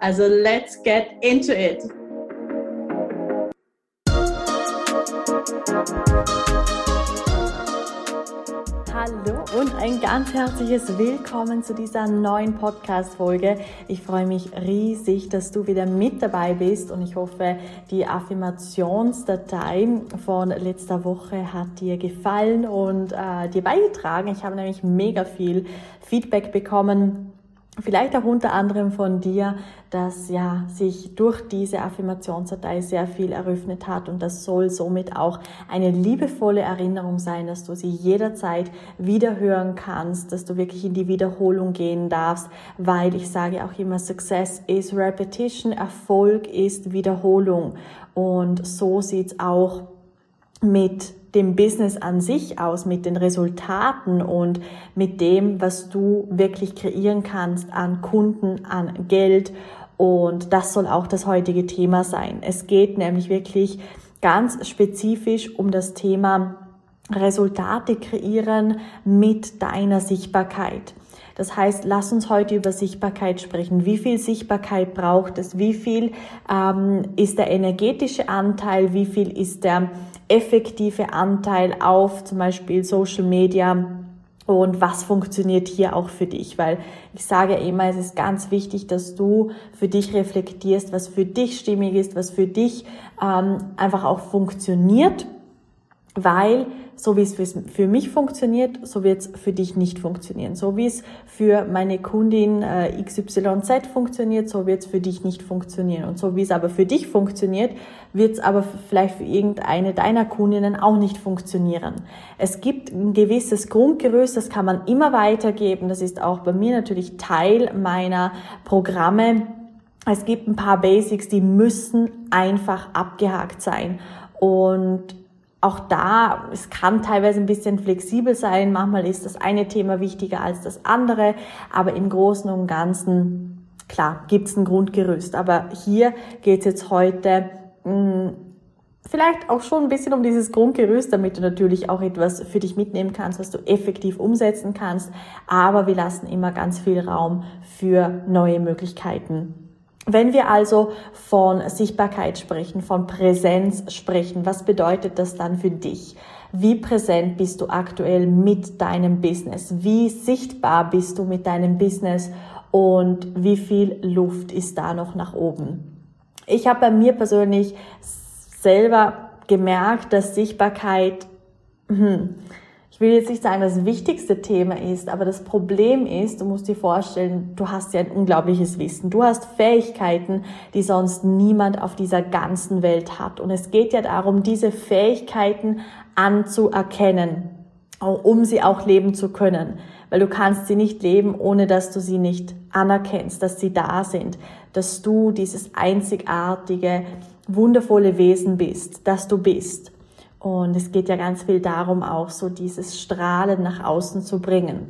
Also let's get into it! Hallo und ein ganz herzliches Willkommen zu dieser neuen Podcast-Folge. Ich freue mich riesig, dass du wieder mit dabei bist und ich hoffe, die Affirmationsdatei von letzter Woche hat dir gefallen und äh, dir beigetragen. Ich habe nämlich mega viel Feedback bekommen Vielleicht auch unter anderem von dir, dass ja sich durch diese Affirmationsdatei sehr viel eröffnet hat und das soll somit auch eine liebevolle Erinnerung sein, dass du sie jederzeit wieder hören kannst, dass du wirklich in die Wiederholung gehen darfst, weil ich sage auch immer, Success is Repetition, Erfolg ist Wiederholung. Und so sieht's auch mit dem Business an sich aus, mit den Resultaten und mit dem, was du wirklich kreieren kannst an Kunden, an Geld. Und das soll auch das heutige Thema sein. Es geht nämlich wirklich ganz spezifisch um das Thema Resultate kreieren mit deiner Sichtbarkeit. Das heißt, lass uns heute über Sichtbarkeit sprechen. Wie viel Sichtbarkeit braucht es? Wie viel ähm, ist der energetische Anteil? Wie viel ist der effektive Anteil auf zum Beispiel Social Media? Und was funktioniert hier auch für dich? Weil ich sage immer, es ist ganz wichtig, dass du für dich reflektierst, was für dich stimmig ist, was für dich ähm, einfach auch funktioniert, weil so wie es für mich funktioniert, so wird es für dich nicht funktionieren. So wie es für meine Kundin äh, XYZ funktioniert, so wird es für dich nicht funktionieren. Und so wie es aber für dich funktioniert, wird es aber vielleicht für irgendeine deiner Kundinnen auch nicht funktionieren. Es gibt ein gewisses Grundgerüst, das kann man immer weitergeben. Das ist auch bei mir natürlich Teil meiner Programme. Es gibt ein paar Basics, die müssen einfach abgehakt sein. Und auch da, es kann teilweise ein bisschen flexibel sein. Manchmal ist das eine Thema wichtiger als das andere. Aber im Großen und Ganzen, klar, gibt es ein Grundgerüst. Aber hier geht es jetzt heute mh, hm, vielleicht auch schon ein bisschen um dieses Grundgerüst, damit du natürlich auch etwas für dich mitnehmen kannst, was du effektiv umsetzen kannst. Aber wir lassen immer ganz viel Raum für neue Möglichkeiten wenn wir also von Sichtbarkeit sprechen, von Präsenz sprechen, was bedeutet das dann für dich? Wie präsent bist du aktuell mit deinem Business? Wie sichtbar bist du mit deinem Business? Und wie viel Luft ist da noch nach oben? Ich habe bei mir persönlich selber gemerkt, dass Sichtbarkeit, hm, ich will jetzt nicht sagen, das wichtigste Thema ist, aber das Problem ist, du musst dir vorstellen, du hast ja ein unglaubliches Wissen. Du hast Fähigkeiten, die sonst niemand auf dieser ganzen Welt hat. Und es geht ja darum, diese Fähigkeiten anzuerkennen, um sie auch leben zu können. Weil du kannst sie nicht leben, ohne dass du sie nicht anerkennst, dass sie da sind, dass du dieses einzigartige, wundervolle Wesen bist, dass du bist. Und es geht ja ganz viel darum, auch so dieses Strahlen nach außen zu bringen.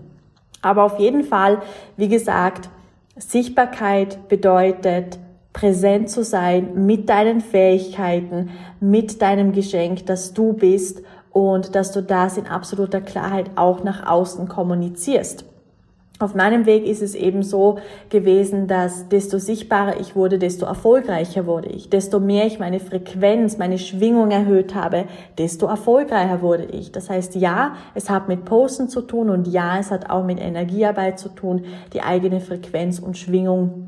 Aber auf jeden Fall, wie gesagt, Sichtbarkeit bedeutet, präsent zu sein mit deinen Fähigkeiten, mit deinem Geschenk, das du bist und dass du das in absoluter Klarheit auch nach außen kommunizierst. Auf meinem Weg ist es eben so gewesen, dass desto sichtbarer ich wurde, desto erfolgreicher wurde ich. Desto mehr ich meine Frequenz, meine Schwingung erhöht habe, desto erfolgreicher wurde ich. Das heißt, ja, es hat mit Posten zu tun und ja, es hat auch mit Energiearbeit zu tun, die eigene Frequenz und Schwingung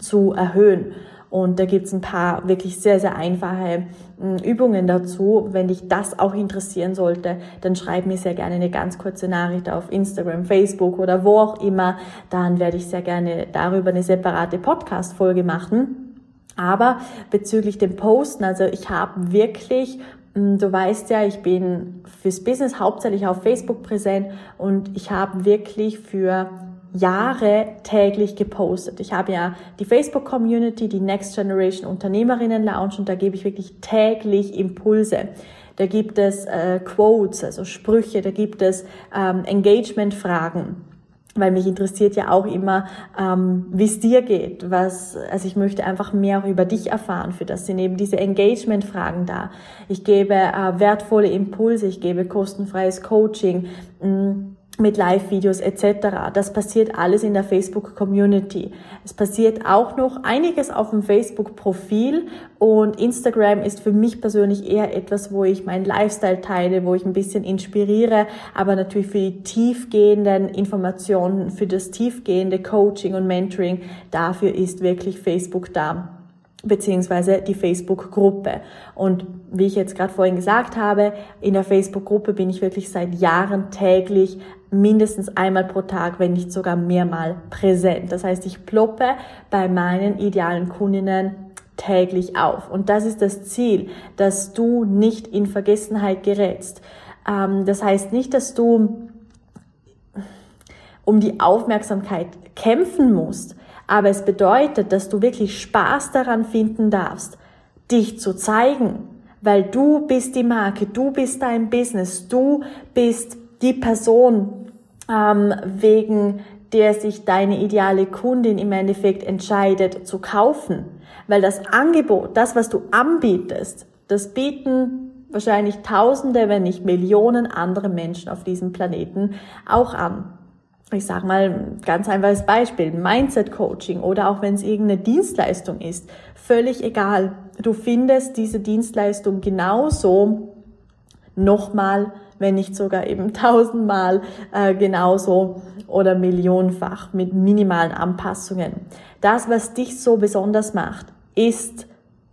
zu erhöhen. Und da gibt's ein paar wirklich sehr, sehr einfache hm, Übungen dazu. Wenn dich das auch interessieren sollte, dann schreib mir sehr gerne eine ganz kurze Nachricht auf Instagram, Facebook oder wo auch immer. Dann werde ich sehr gerne darüber eine separate Podcast-Folge machen. Aber bezüglich dem Posten, also ich habe wirklich hm, Du weißt ja, ich bin fürs Business hauptsächlich auf Facebook präsent und ich habe wirklich für Jahre täglich gepostet. Ich habe ja die Facebook-Community, die Next Generation Unternehmerinnen Lounge und da gebe ich wirklich täglich Impulse. Da gibt es äh, Quotes, also Sprüche, da gibt es ähm, Engagement-Fragen weil mich interessiert ja auch immer, ähm, wie es dir geht. Was, also ich möchte einfach mehr auch über dich erfahren. Für das sind eben diese Engagement-Fragen da. Ich gebe äh, wertvolle Impulse, ich gebe kostenfreies Coaching. Mh, mm, mit Live-Videos etc. Das passiert alles in der Facebook-Community. Es passiert auch noch einiges auf dem Facebook-Profil und Instagram ist für mich persönlich eher etwas, wo ich meinen Lifestyle teile, wo ich ein bisschen inspiriere, aber natürlich für die tiefgehenden Informationen, für das tiefgehende Coaching und Mentoring, dafür ist wirklich Facebook da beziehungsweise die Facebook-Gruppe. Und wie ich jetzt gerade vorhin gesagt habe, in der Facebook-Gruppe bin ich wirklich seit Jahren täglich mindestens einmal pro Tag, wenn nicht sogar mehrmal präsent. Das heißt, ich ploppe bei meinen idealen Kundinnen täglich auf. Und das ist das Ziel, dass du nicht in Vergessenheit gerätst. Ähm, das heißt nicht, dass du um die Aufmerksamkeit kämpfen musst, aber es bedeutet, dass du wirklich Spaß daran finden darfst, dich zu zeigen, weil du bist die Marke, du bist dein Business, du bist die Person, ähm, wegen der sich deine ideale Kundin im Endeffekt entscheidet zu kaufen. Weil das Angebot, das, was du anbietest, das bieten wahrscheinlich Tausende, wenn nicht Millionen andere Menschen auf diesem Planeten auch an ich sage mal ganz einfaches Beispiel, Mindset Coaching oder auch wenn es irgendeine Dienstleistung ist, völlig egal. Du findest diese Dienstleistung genauso nochmal, wenn nicht sogar eben tausendmal äh, genauso oder millionenfach mit minimalen Anpassungen. Das, was dich so besonders macht, ist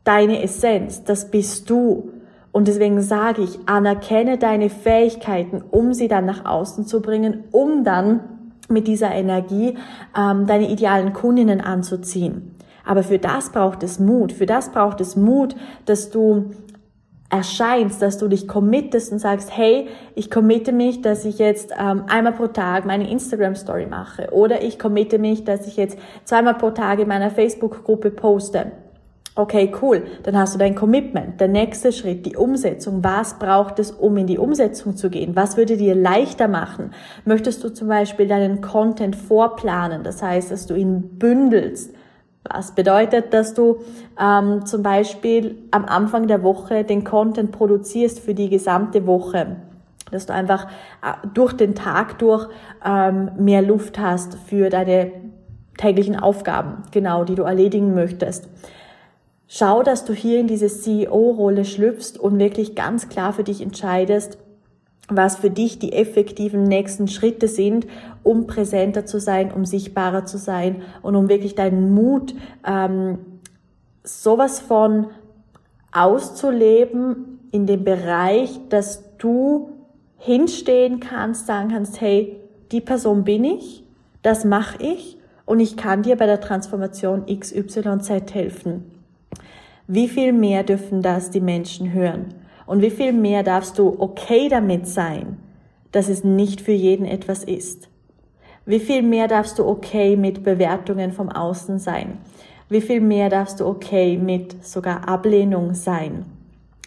deine Essenz, das bist du. Und deswegen sage ich, anerkenne deine Fähigkeiten, um sie dann nach außen zu bringen, um dann mit dieser Energie ähm, deine idealen Kundinnen anzuziehen. Aber für das braucht es Mut. Für das braucht es Mut, dass du erscheinst, dass du dich committest und sagst, hey, ich committe mich, dass ich jetzt ähm, einmal pro Tag meine Instagram-Story mache oder ich committe mich, dass ich jetzt zweimal pro Tag in meiner Facebook-Gruppe poste. Okay, cool. Dann hast du dein Commitment. Der nächste Schritt, die Umsetzung. Was braucht es, um in die Umsetzung zu gehen? Was würde dir leichter machen? Möchtest du zum Beispiel deinen Content vorplanen? Das heißt, dass du ihn bündelst. Was bedeutet, dass du ähm, zum Beispiel am Anfang der Woche den Content produzierst für die gesamte Woche? Dass du einfach äh, durch den Tag durch ähm, mehr Luft hast für deine täglichen Aufgaben, genau, die du erledigen möchtest. Schau, dass du hier in diese CEO-Rolle schlüpfst und wirklich ganz klar für dich entscheidest, was für dich die effektiven nächsten Schritte sind, um präsenter zu sein, um sichtbarer zu sein und um wirklich deinen Mut ähm, sowas von auszuleben in dem Bereich, dass du hinstehen kannst, sagen kannst, hey, die Person bin ich, das mache ich und ich kann dir bei der Transformation XYZ helfen. Wie viel mehr dürfen das die Menschen hören? Und wie viel mehr darfst du okay damit sein, dass es nicht für jeden etwas ist? Wie viel mehr darfst du okay mit Bewertungen vom Außen sein? Wie viel mehr darfst du okay mit sogar Ablehnung sein?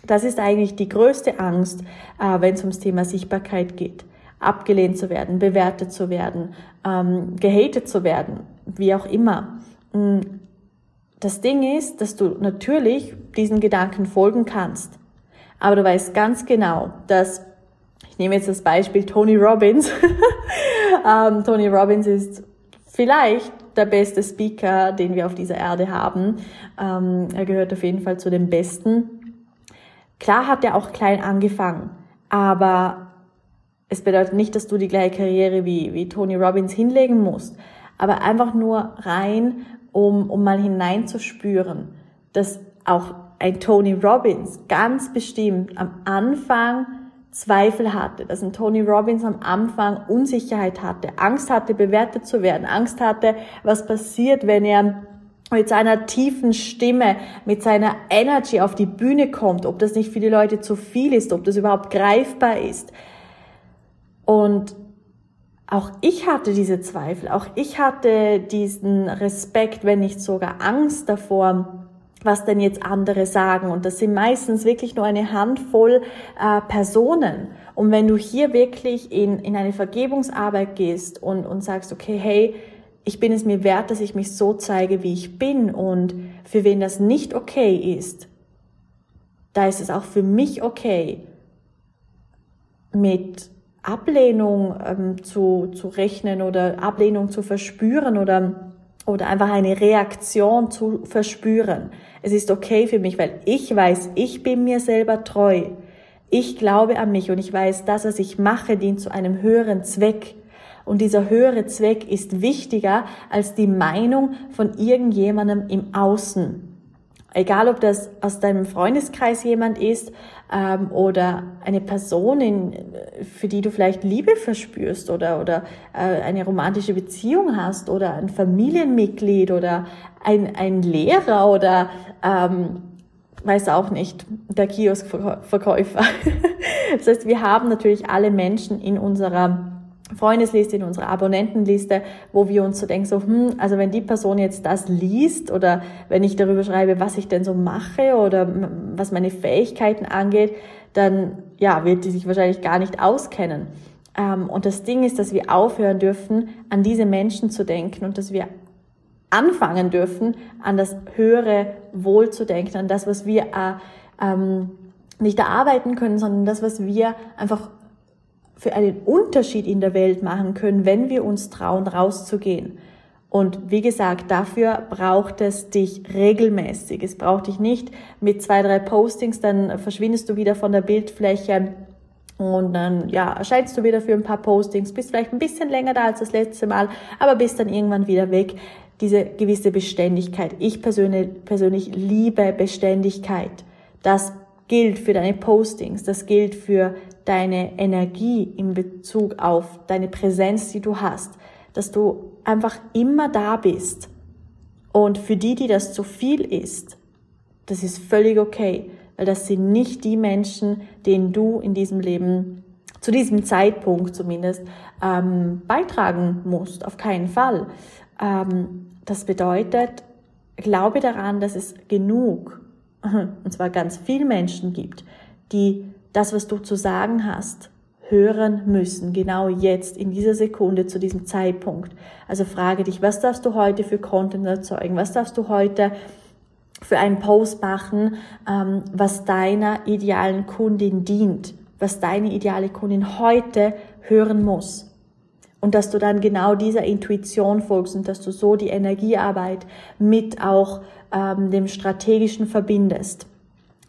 Das ist eigentlich die größte Angst, äh, wenn es ums Thema Sichtbarkeit geht. Abgelehnt zu werden, bewertet zu werden, ähm, gehatet zu werden, wie auch immer. Das Ding ist, dass du natürlich diesen Gedanken folgen kannst. Aber du weißt ganz genau, dass, ich nehme jetzt das Beispiel Tony Robbins. ähm, Tony Robbins ist vielleicht der beste Speaker, den wir auf dieser Erde haben. Ähm, er gehört auf jeden Fall zu den Besten. Klar hat er auch klein angefangen, aber es bedeutet nicht, dass du die gleiche Karriere wie, wie Tony Robbins hinlegen musst, aber einfach nur rein um, um mal hineinzuspüren, dass auch ein Tony Robbins ganz bestimmt am Anfang Zweifel hatte, dass ein Tony Robbins am Anfang Unsicherheit hatte, Angst hatte, bewertet zu werden, Angst hatte, was passiert, wenn er mit seiner tiefen Stimme, mit seiner Energy auf die Bühne kommt, ob das nicht für die Leute zu viel ist, ob das überhaupt greifbar ist. Und auch ich hatte diese Zweifel, auch ich hatte diesen Respekt, wenn nicht sogar Angst davor, was denn jetzt andere sagen. Und das sind meistens wirklich nur eine Handvoll äh, Personen. Und wenn du hier wirklich in, in eine Vergebungsarbeit gehst und, und sagst, okay, hey, ich bin es mir wert, dass ich mich so zeige, wie ich bin und für wen das nicht okay ist, da ist es auch für mich okay, mit Ablehnung ähm, zu, zu rechnen oder Ablehnung zu verspüren oder, oder einfach eine Reaktion zu verspüren. Es ist okay für mich, weil ich weiß, ich bin mir selber treu. Ich glaube an mich und ich weiß, das, was ich mache, dient zu einem höheren Zweck. Und dieser höhere Zweck ist wichtiger als die Meinung von irgendjemandem im Außen. Egal, ob das aus deinem Freundeskreis jemand ist ähm, oder eine Person, in, für die du vielleicht Liebe verspürst oder, oder äh, eine romantische Beziehung hast oder ein Familienmitglied oder ein, ein Lehrer oder ähm, weiß auch nicht, der Kioskverkäufer. das heißt, wir haben natürlich alle Menschen in unserer Freundesliste, in unserer Abonnentenliste, wo wir uns so denken, so, hm, also wenn die Person jetzt das liest oder wenn ich darüber schreibe, was ich denn so mache oder was meine Fähigkeiten angeht, dann, ja, wird die sich wahrscheinlich gar nicht auskennen. Ähm, und das Ding ist, dass wir aufhören dürfen, an diese Menschen zu denken und dass wir anfangen dürfen, an das höhere Wohl zu denken, an das, was wir äh, ähm, nicht erarbeiten können, sondern das, was wir einfach für einen Unterschied in der Welt machen können, wenn wir uns trauen, rauszugehen. Und wie gesagt, dafür braucht es dich regelmäßig. Es braucht dich nicht mit zwei, drei Postings, dann verschwindest du wieder von der Bildfläche und dann ja, erscheinst du wieder für ein paar Postings, bist vielleicht ein bisschen länger da als das letzte Mal, aber bist dann irgendwann wieder weg. Diese gewisse Beständigkeit. Ich persönlich, persönlich liebe Beständigkeit. Das gilt für deine Postings, das gilt für deine Energie in Bezug auf deine Präsenz, die du hast, dass du einfach immer da bist. Und für die, die das zu viel ist, das ist völlig okay, weil das sind nicht die Menschen, denen du in diesem Leben, zu diesem Zeitpunkt zumindest, ähm, beitragen musst. Auf keinen Fall. Ähm, das bedeutet, glaube daran, dass es genug, und zwar ganz viel Menschen gibt, die das, was du zu sagen hast, hören müssen, genau jetzt, in dieser Sekunde, zu diesem Zeitpunkt. Also frage dich, was darfst du heute für Content erzeugen? Was darfst du heute für einen Post machen, ähm, was deiner idealen Kundin dient, was deine ideale Kundin heute hören muss? Und dass du dann genau dieser Intuition folgst und dass du so die Energiearbeit mit auch ähm, dem Strategischen verbindest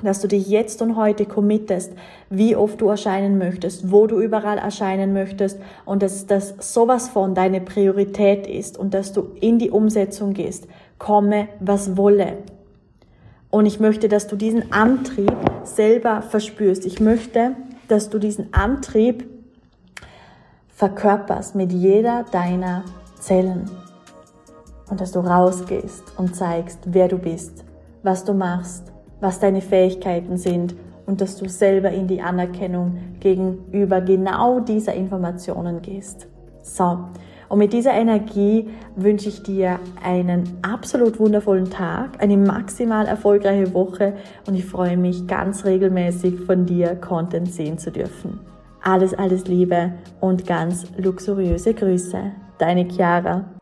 dass du dich jetzt und heute committest, wie oft du erscheinen möchtest, wo du überall erscheinen möchtest und dass das sowas von deine Priorität ist und dass du in die Umsetzung gehst, komme was wolle. Und ich möchte, dass du diesen Antrieb selber verspürst. Ich möchte, dass du diesen Antrieb verkörperst mit jeder deiner Zellen. Und dass du rausgehst und zeigst, wer du bist, was du machst, was deine Fähigkeiten sind und dass du selber in die Anerkennung gegenüber genau dieser Informationen gehst. So. Und mit dieser Energie wünsche ich dir einen absolut wundervollen Tag, eine maximal erfolgreiche Woche und ich freue mich ganz regelmäßig von dir Content sehen zu dürfen. Alles, alles Liebe und ganz luxuriöse Grüße. Deine Chiara.